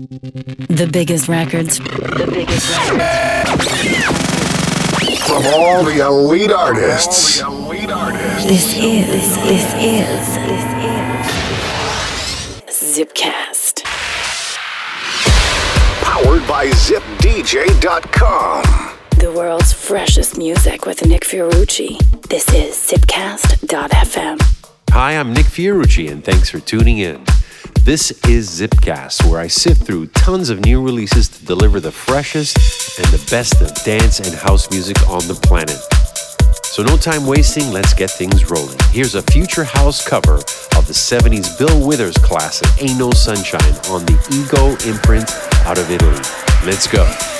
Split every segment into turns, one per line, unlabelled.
The biggest records. The biggest
records. From all the elite artists.
All the elite artists. This is, this is, this is Zipcast.
Powered by ZipDJ.com.
The world's freshest music with Nick Fiorucci. This is Zipcast.fm.
Hi, I'm Nick Fiorucci, and thanks for tuning in. This is Zipcast, where I sift through tons of new releases to deliver the freshest and the best of dance and house music on the planet. So, no time wasting, let's get things rolling. Here's a future house cover of the 70s Bill Withers classic, Ain't No Sunshine, on the Ego imprint out of Italy. Let's go.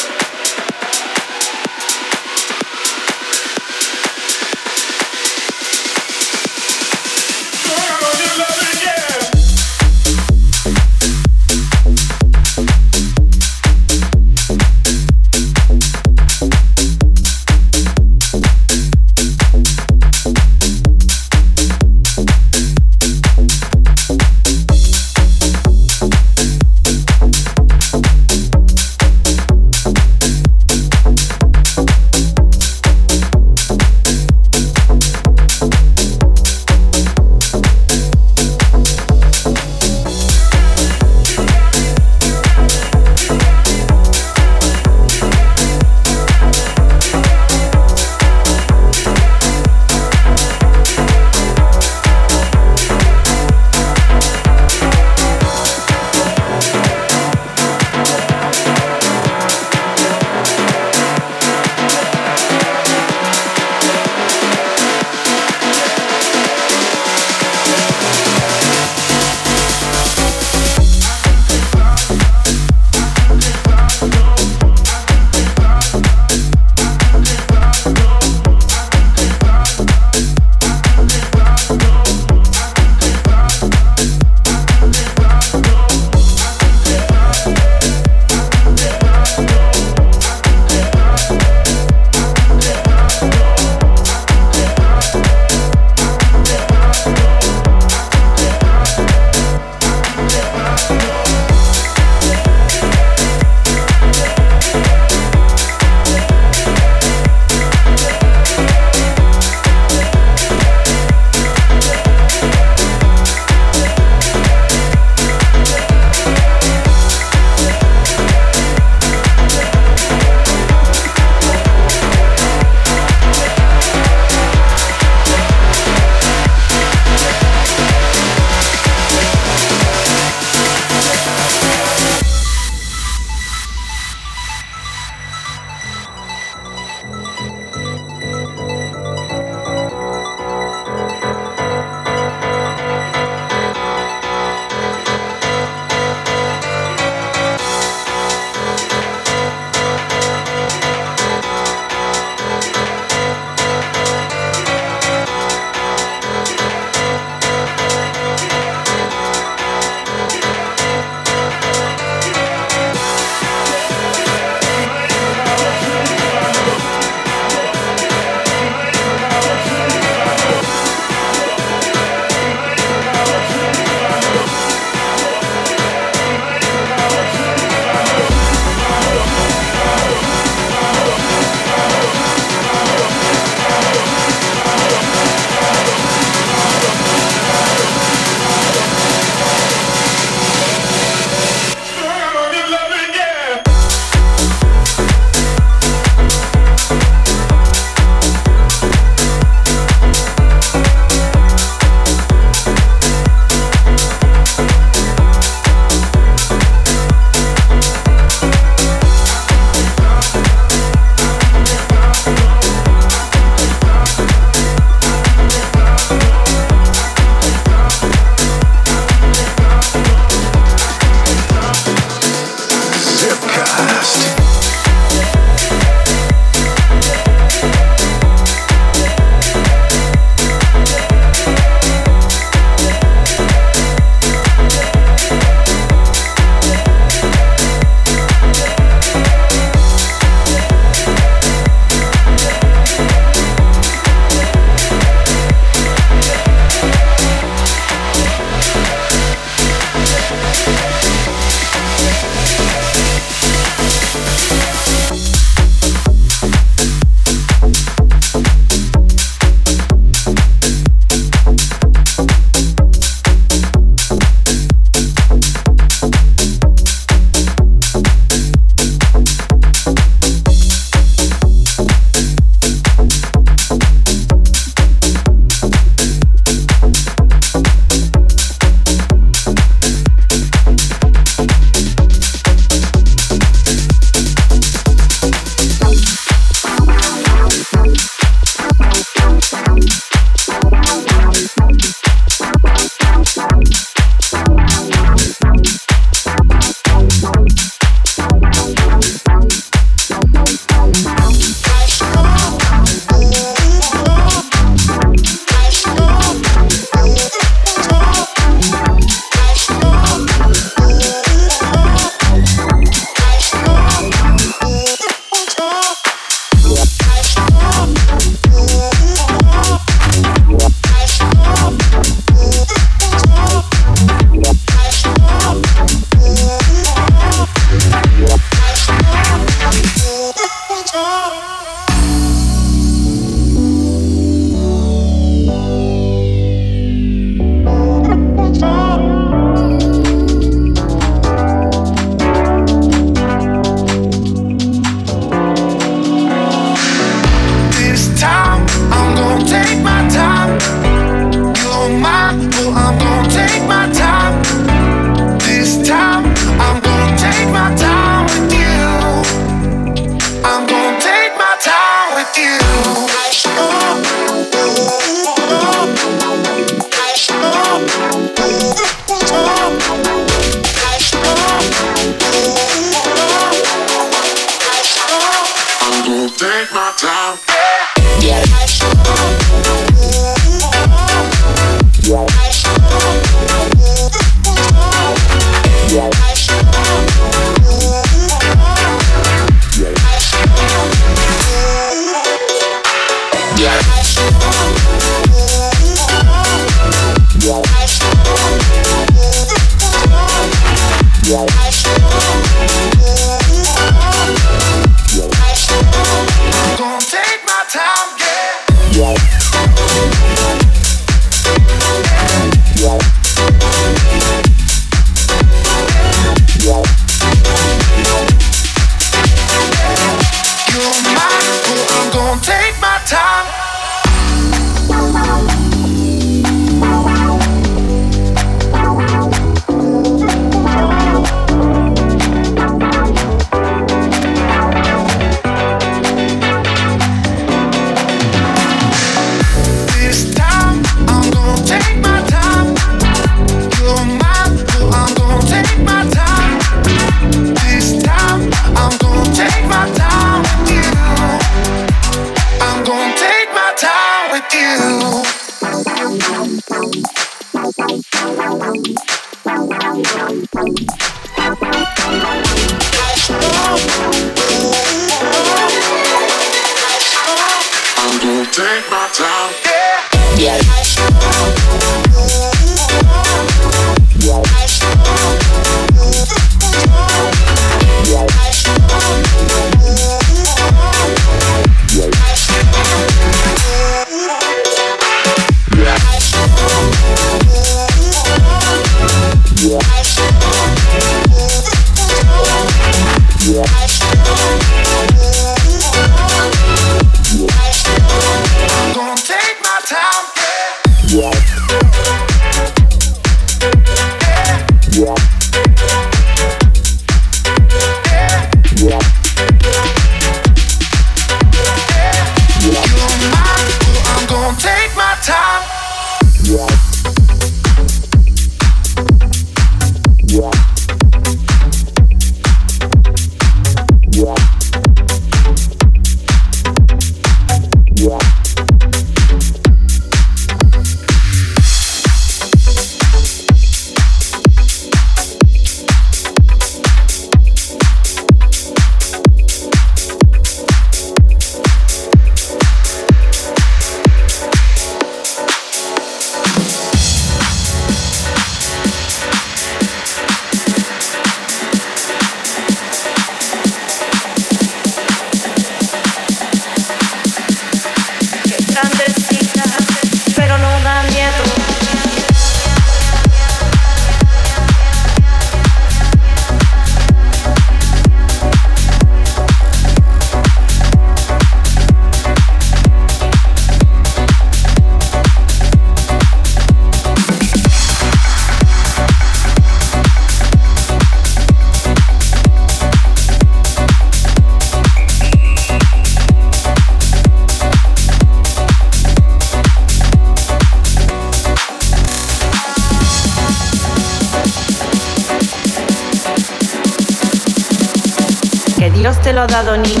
lo ha dado ni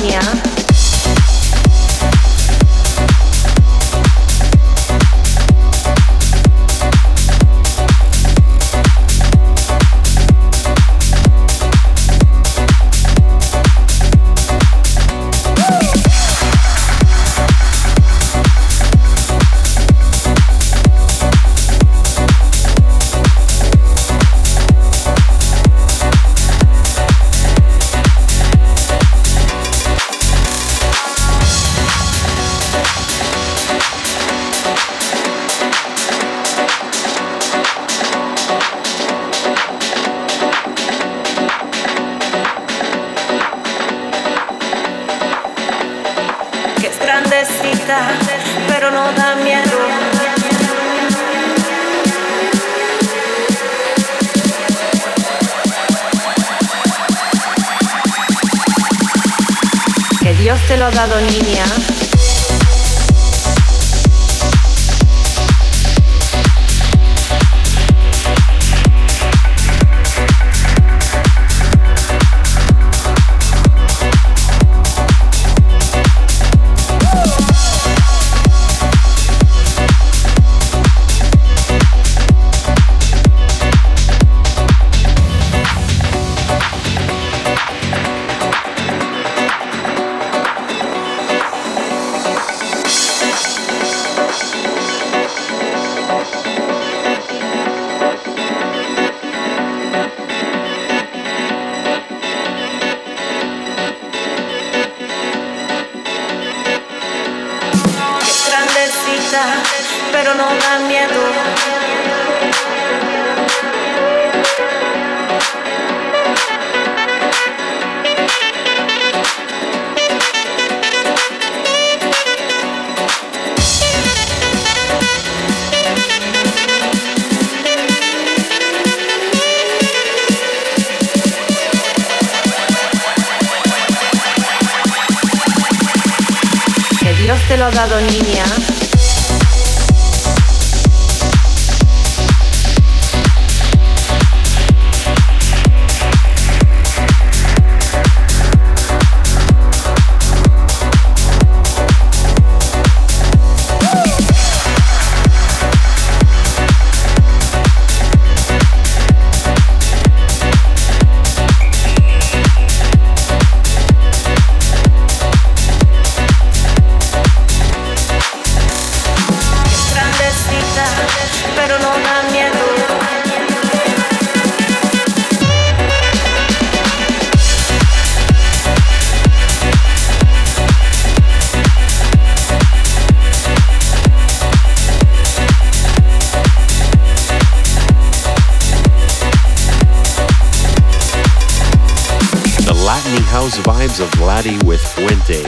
of Vladdy with Fuente.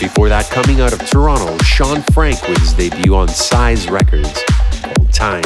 Before that, coming out of Toronto, Sean Frank with his debut on Size Records called Time,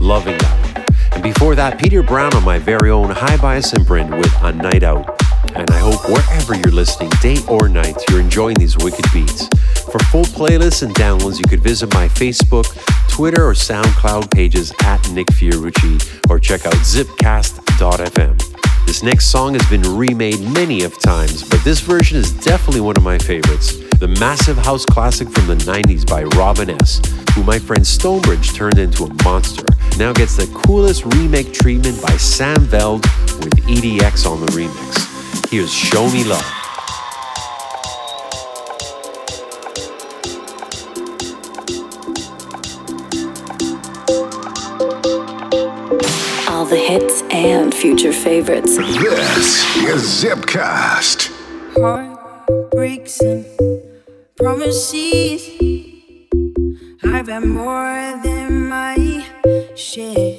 loving that. And before that, Peter Brown on my very own Hi-Bias imprint with A Night Out. And I hope wherever you're listening, day or night, you're enjoying these wicked beats. For full playlists and downloads, you could visit my Facebook, Twitter, or SoundCloud pages at Nick Fiorucci or check out zipcast.fm. This next song has been remade many of times, but this version is definitely one of my favorites. The massive house classic from the 90s by Robin S., who my friend Stonebridge turned into a monster, now gets the coolest remake treatment by Sam Feldt with EDX on the remix. Here's Show Me Love.
All the hits and future favorites.
This is Zipcast.
Heart breaks and promises. I've had more than my share.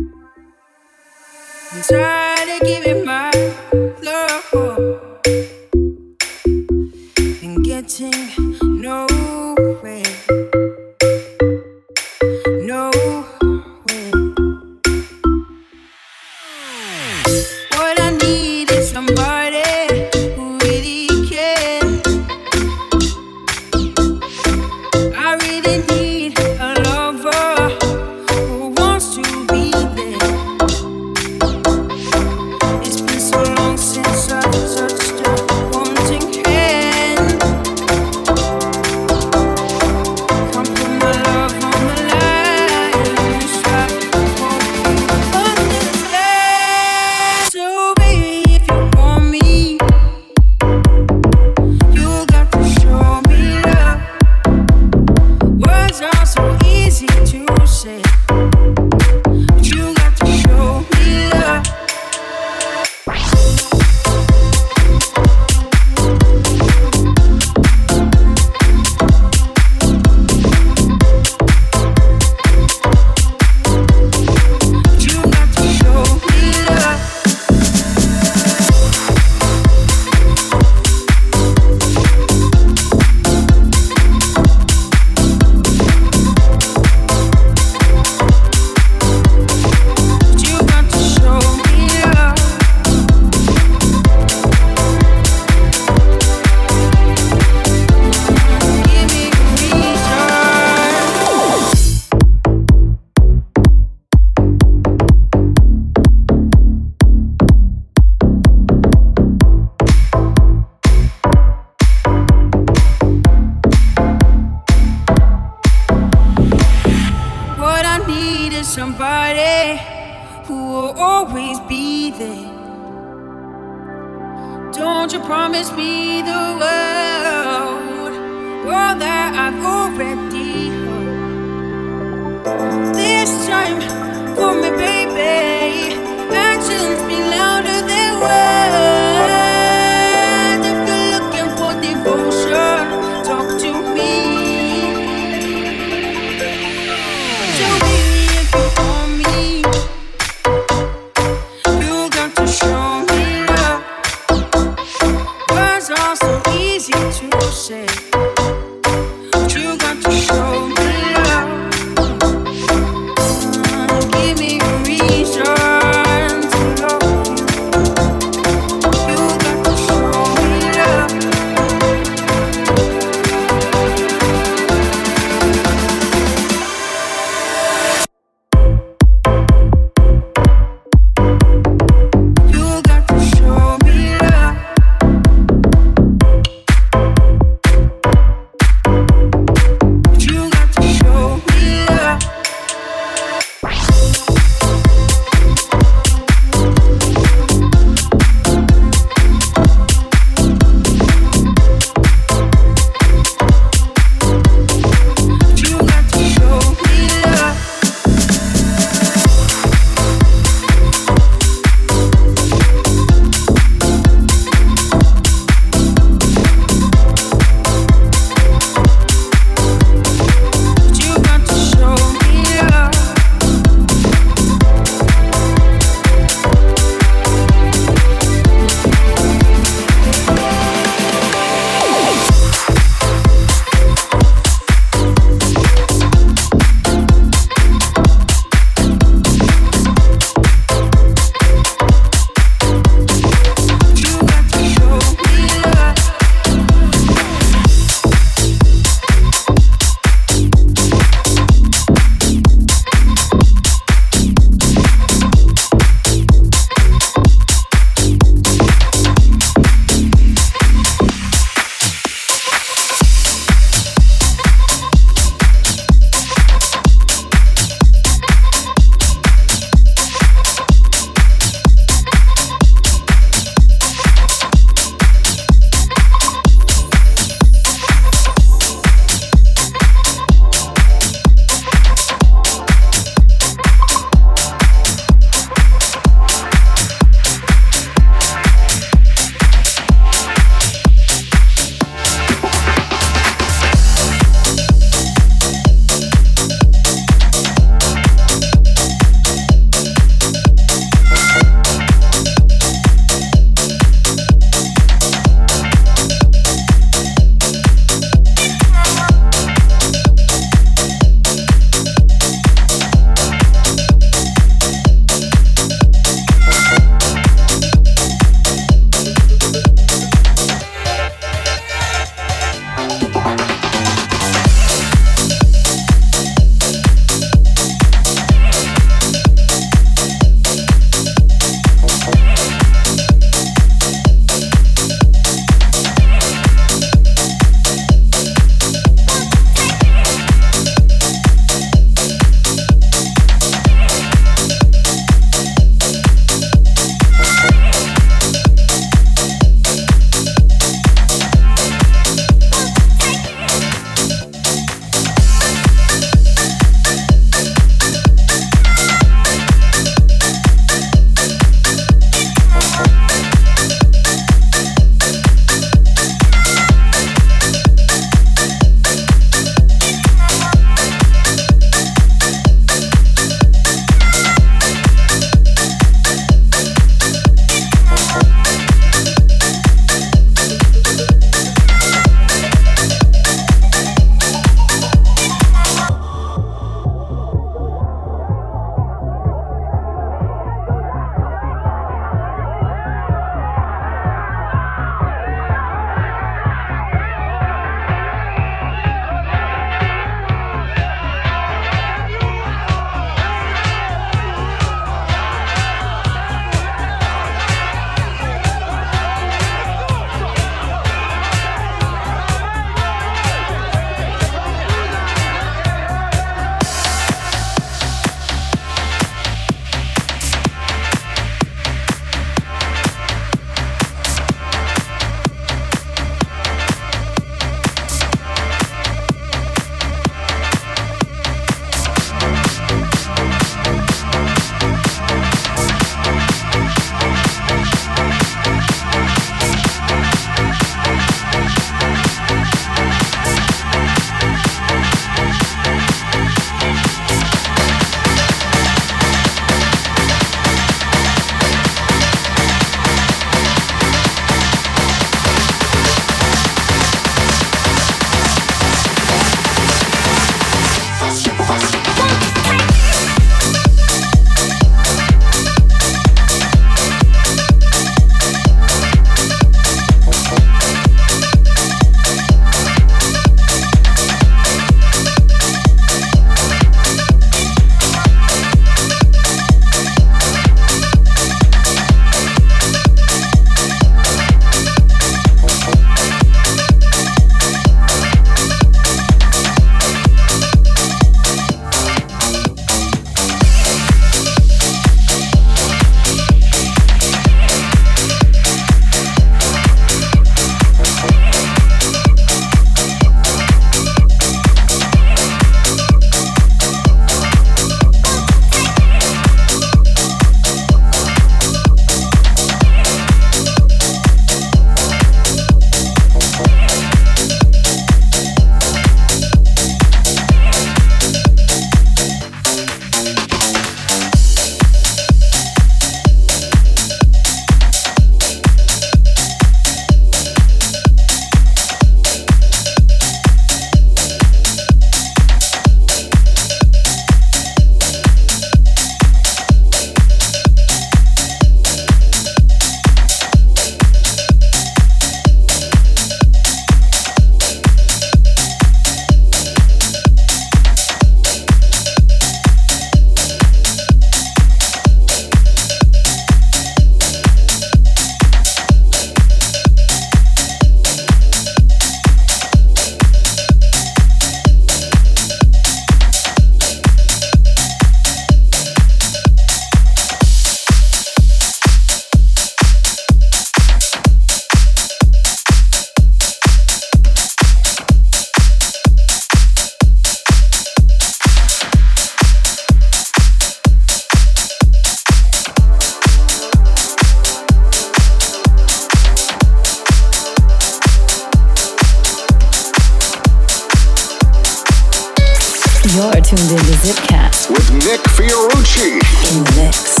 Tuned into Zipcast
with Nick Fiorucci.
in the mix.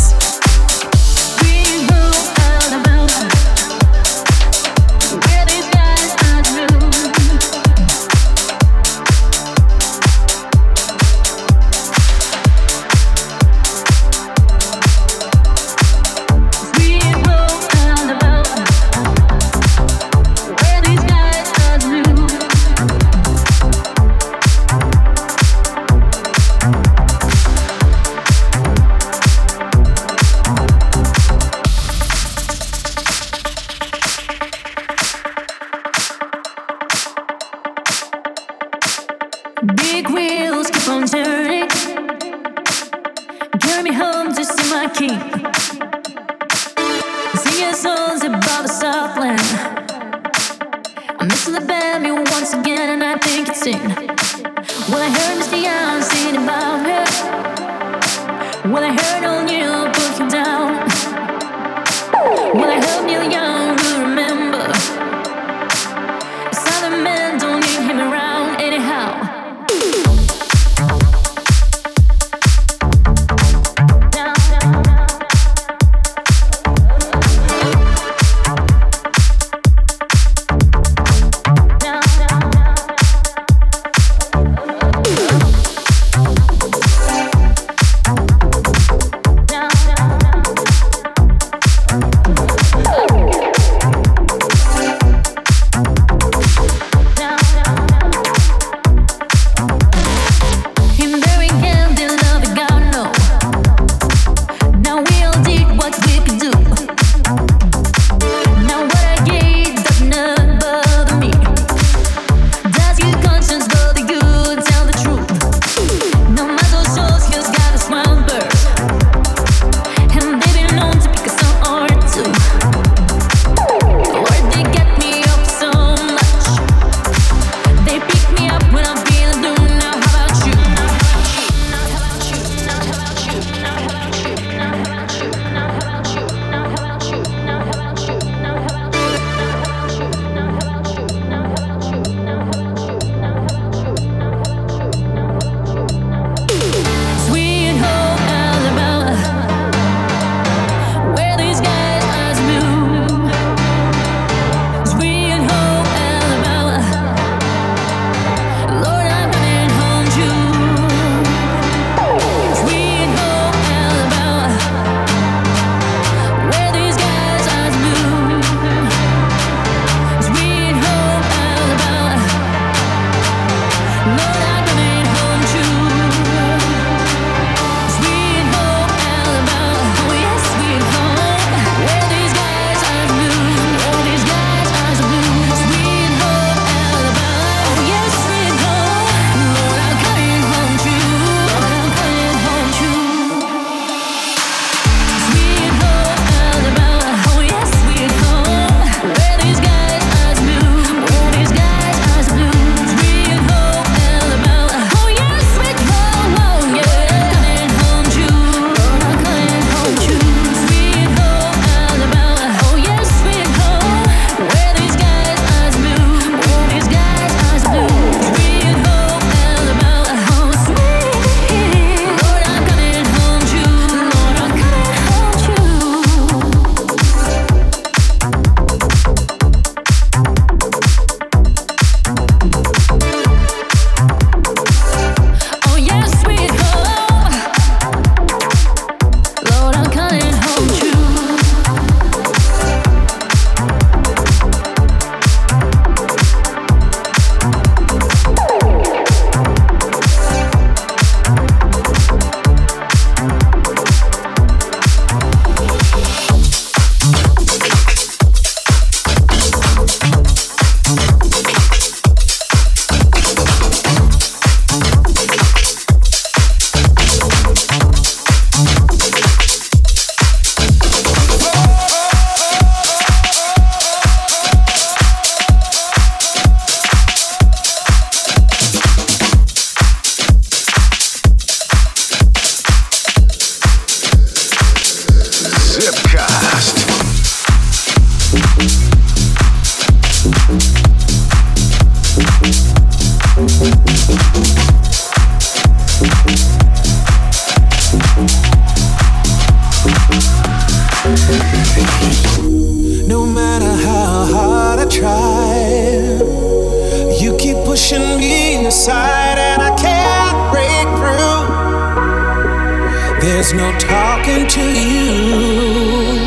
No talking to you.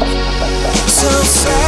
So sad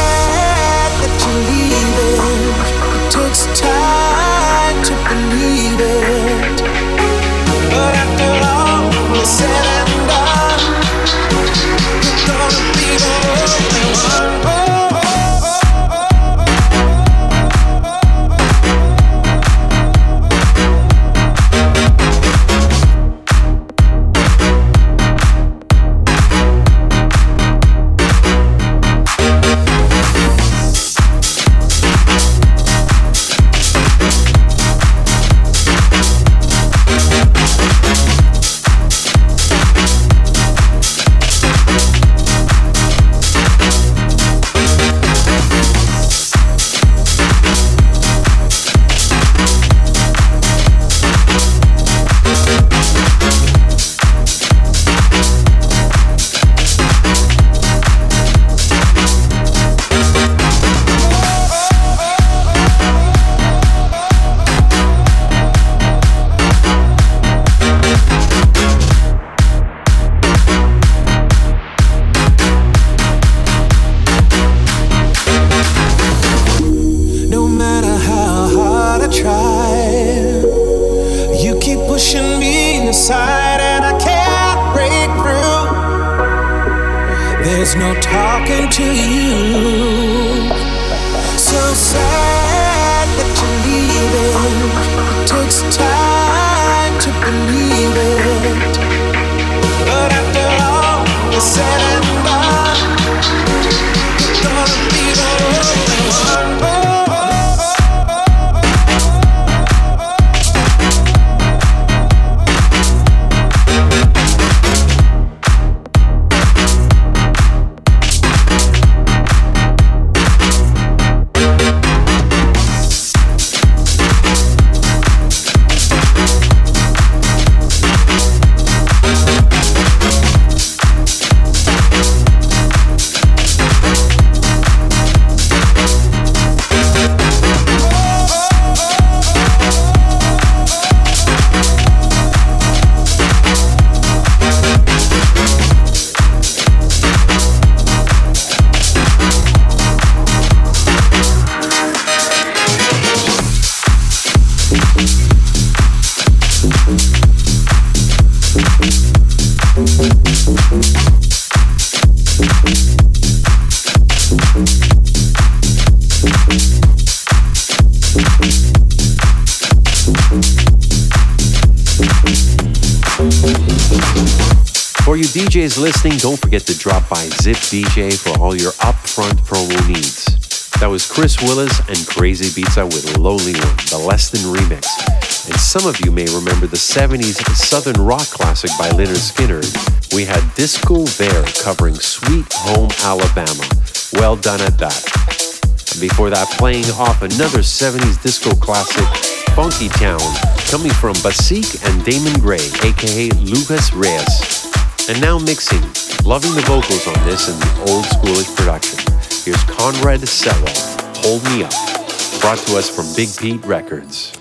forget to drop by Zip DJ for all your upfront promo needs. That was Chris Willis and Crazibiza with Lonely One, the less than remix. And some of you may remember the 70s Southern rock classic by Lynyrd Skynyrd. We had Disco Bear covering Sweet Home Alabama. Well done at that. And before that, playing off another 70s disco classic, Funky Town, coming from Basik and Damon Gray, aka Lucas Reyes. And now mixing, loving the vocals on this and the old schoolish production. Here's Conrad Sewell, Hold Me Up, brought to us from Big Beat Records.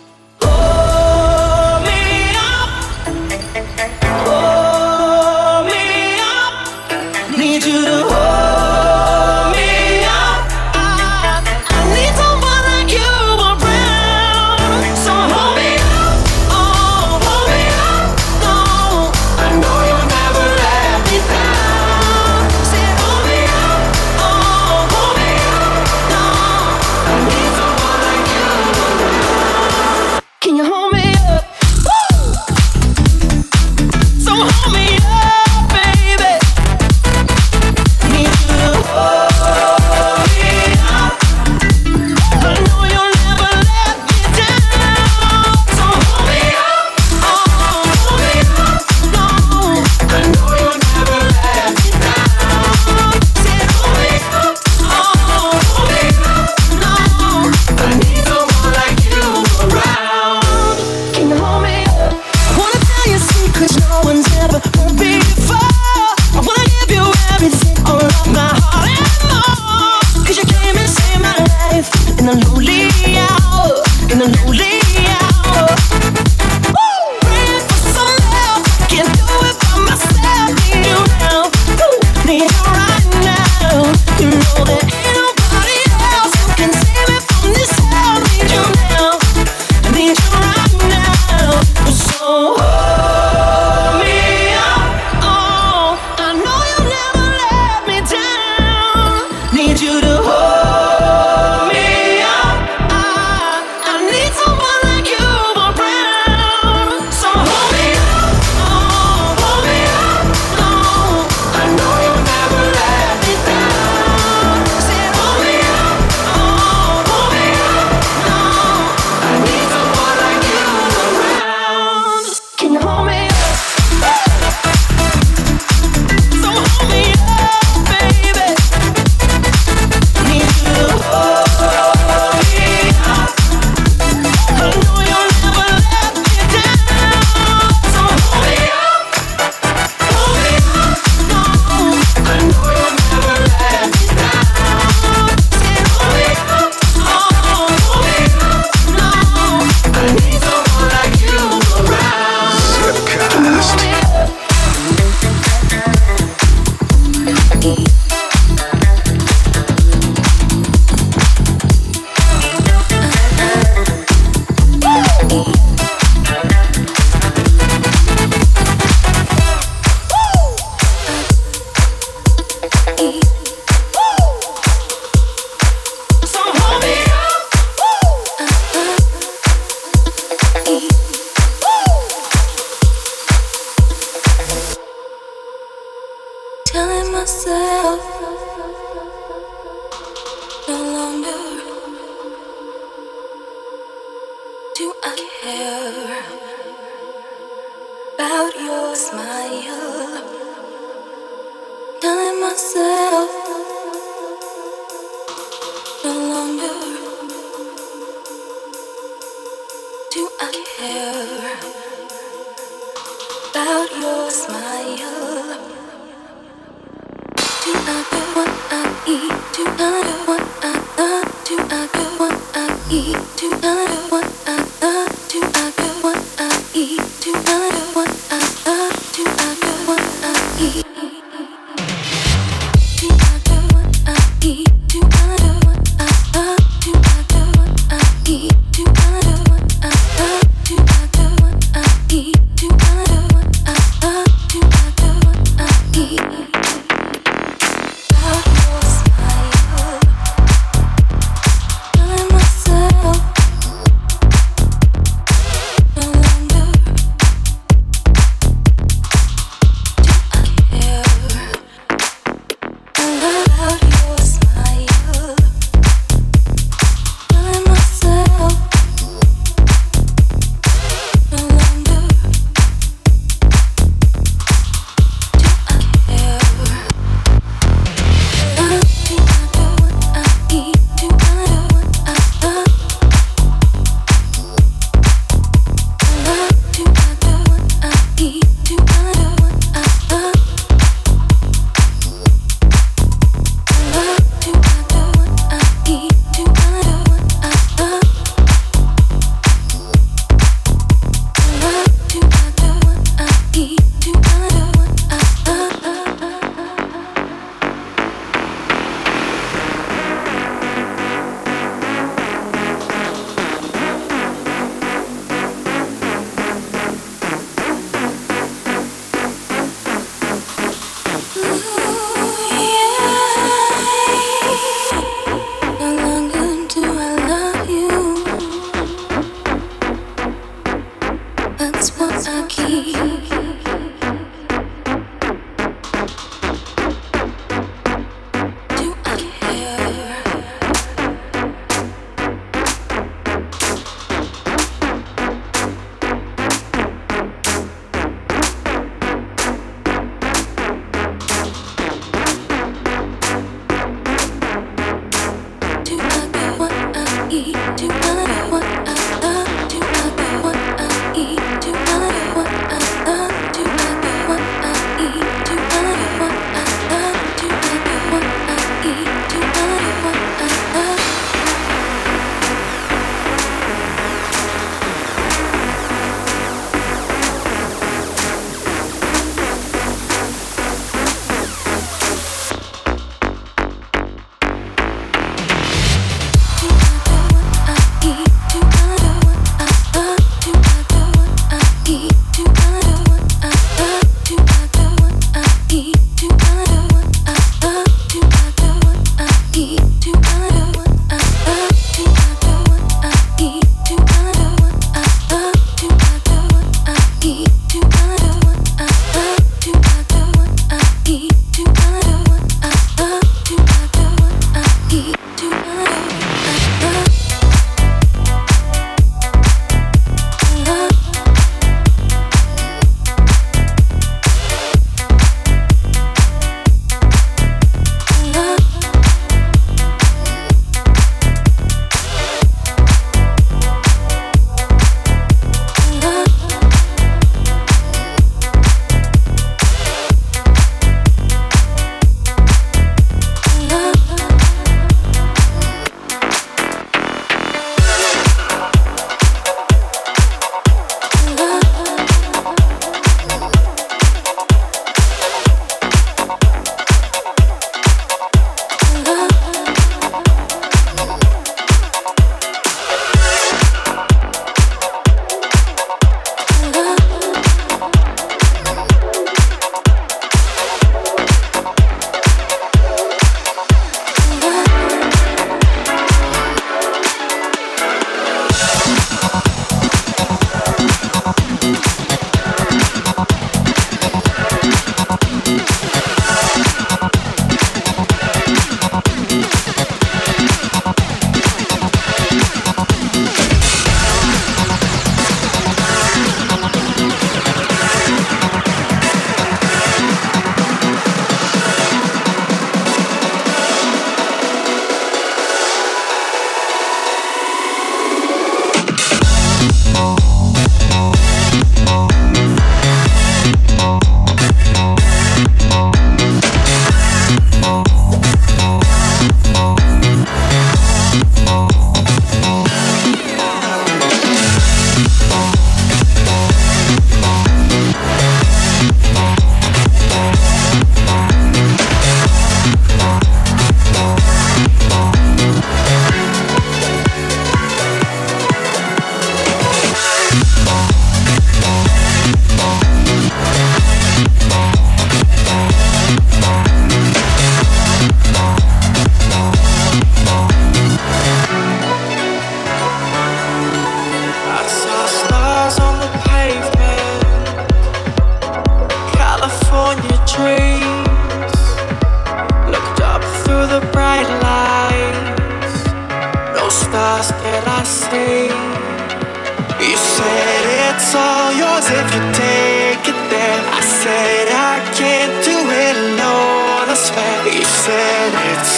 What I eat?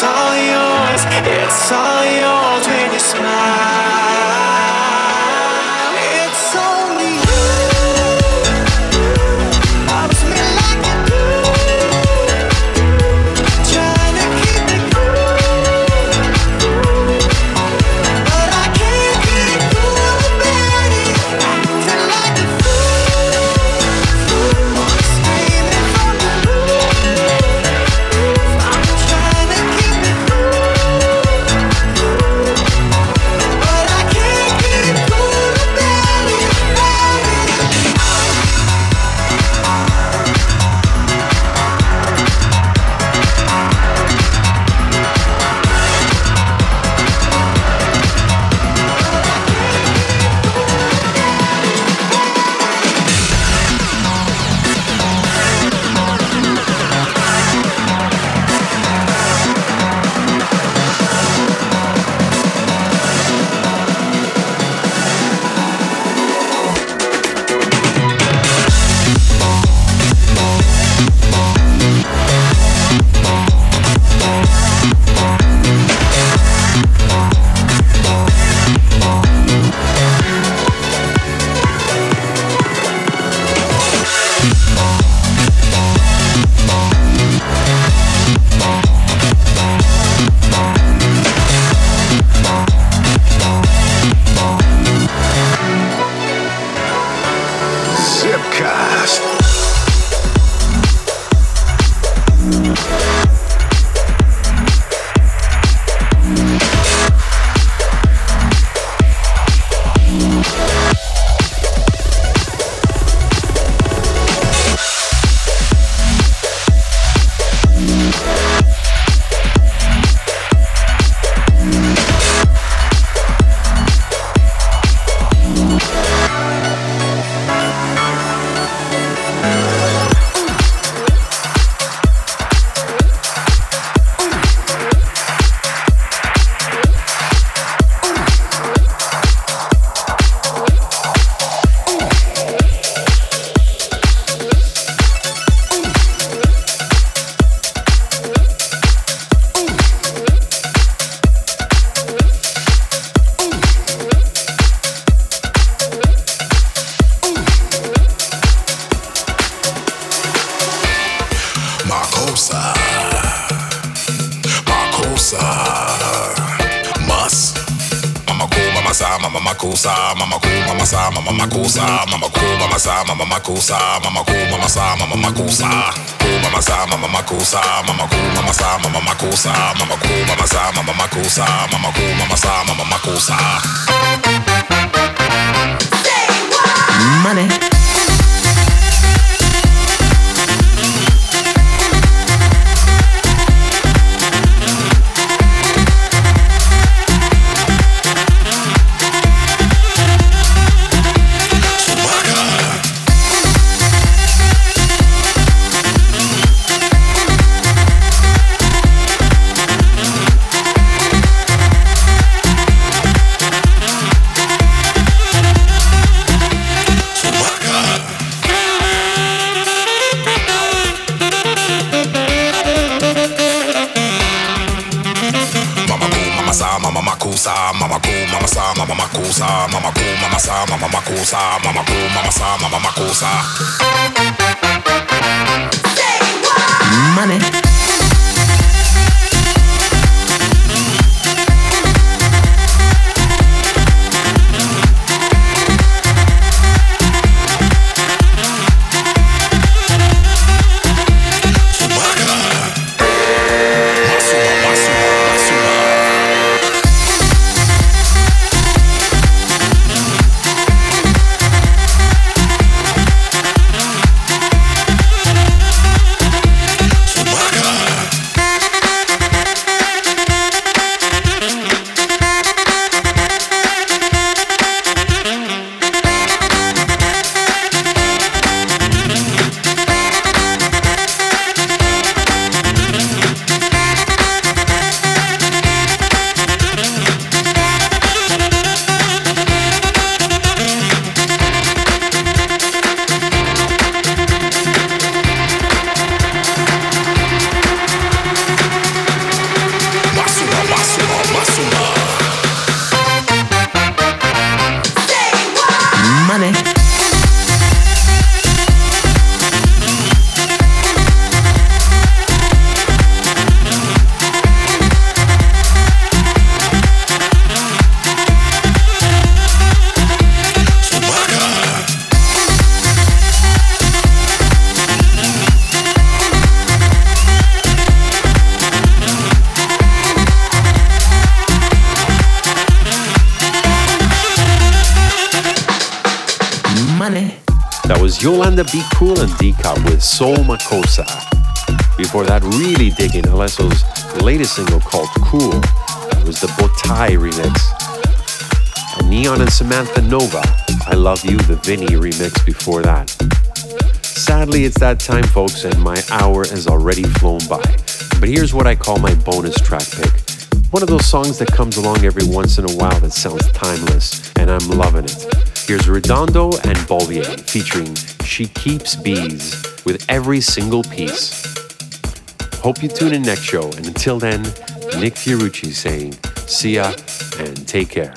It's all yours, it's all yours
Yolanda Be Cool and D-Cup with Soul Makossa. Before that, really digging Alesso's latest single called Cool. That was the Botai remix. And Neon and Samantha Nova, I Love You, the Vinny remix before that. Sadly, it's that time, folks, and my hour has already flown by. But here's what I call my bonus track pick. One of those songs that comes along every once in a while that sounds timeless, and I'm loving it. Here's Redondo and Bolier featuring She Keeps Bees with every single piece. Hope you tune in next show, and until then, Nick Fiorucci saying, see ya and take care.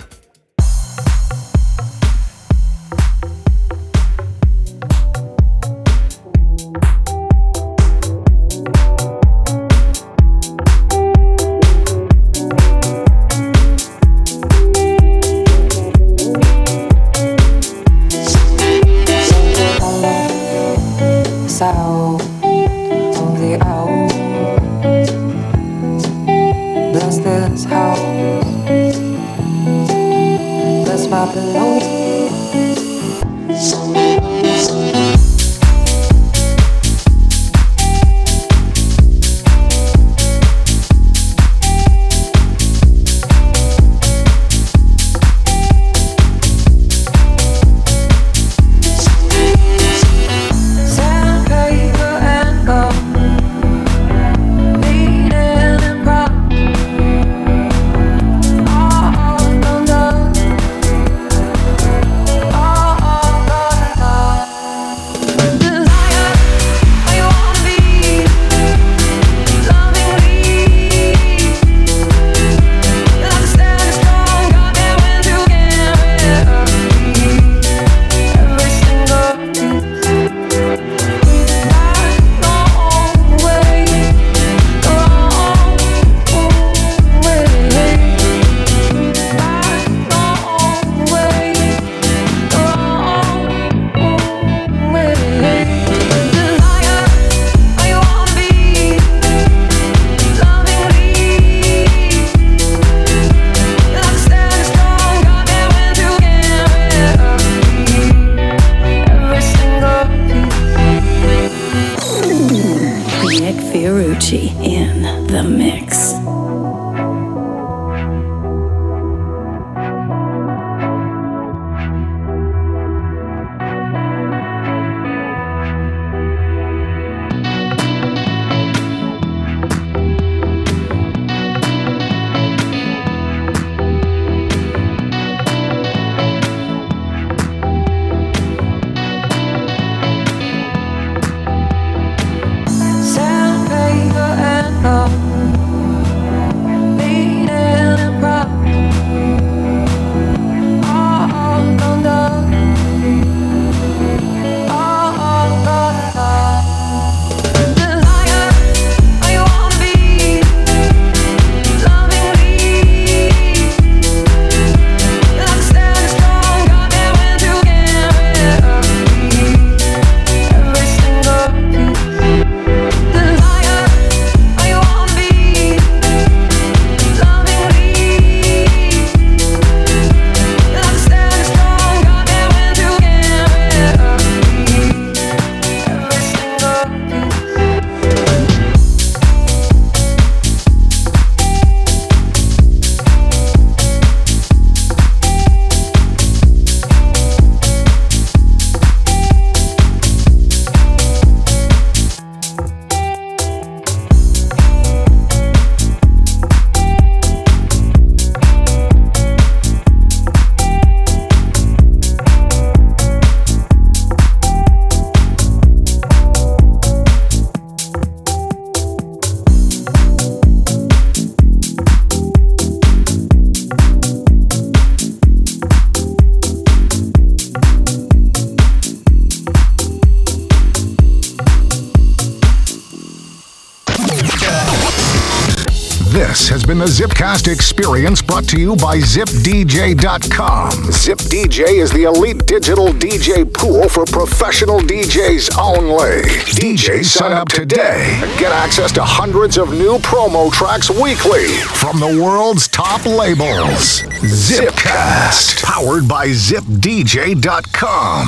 Zipcast experience brought to you by ZipDJ.com. ZipDJ is the elite digital DJ pool for professional DJs only. DJs sign up today and get access to hundreds of new promo tracks weekly from the world's top labels. Zipcast, powered by ZipDJ.com.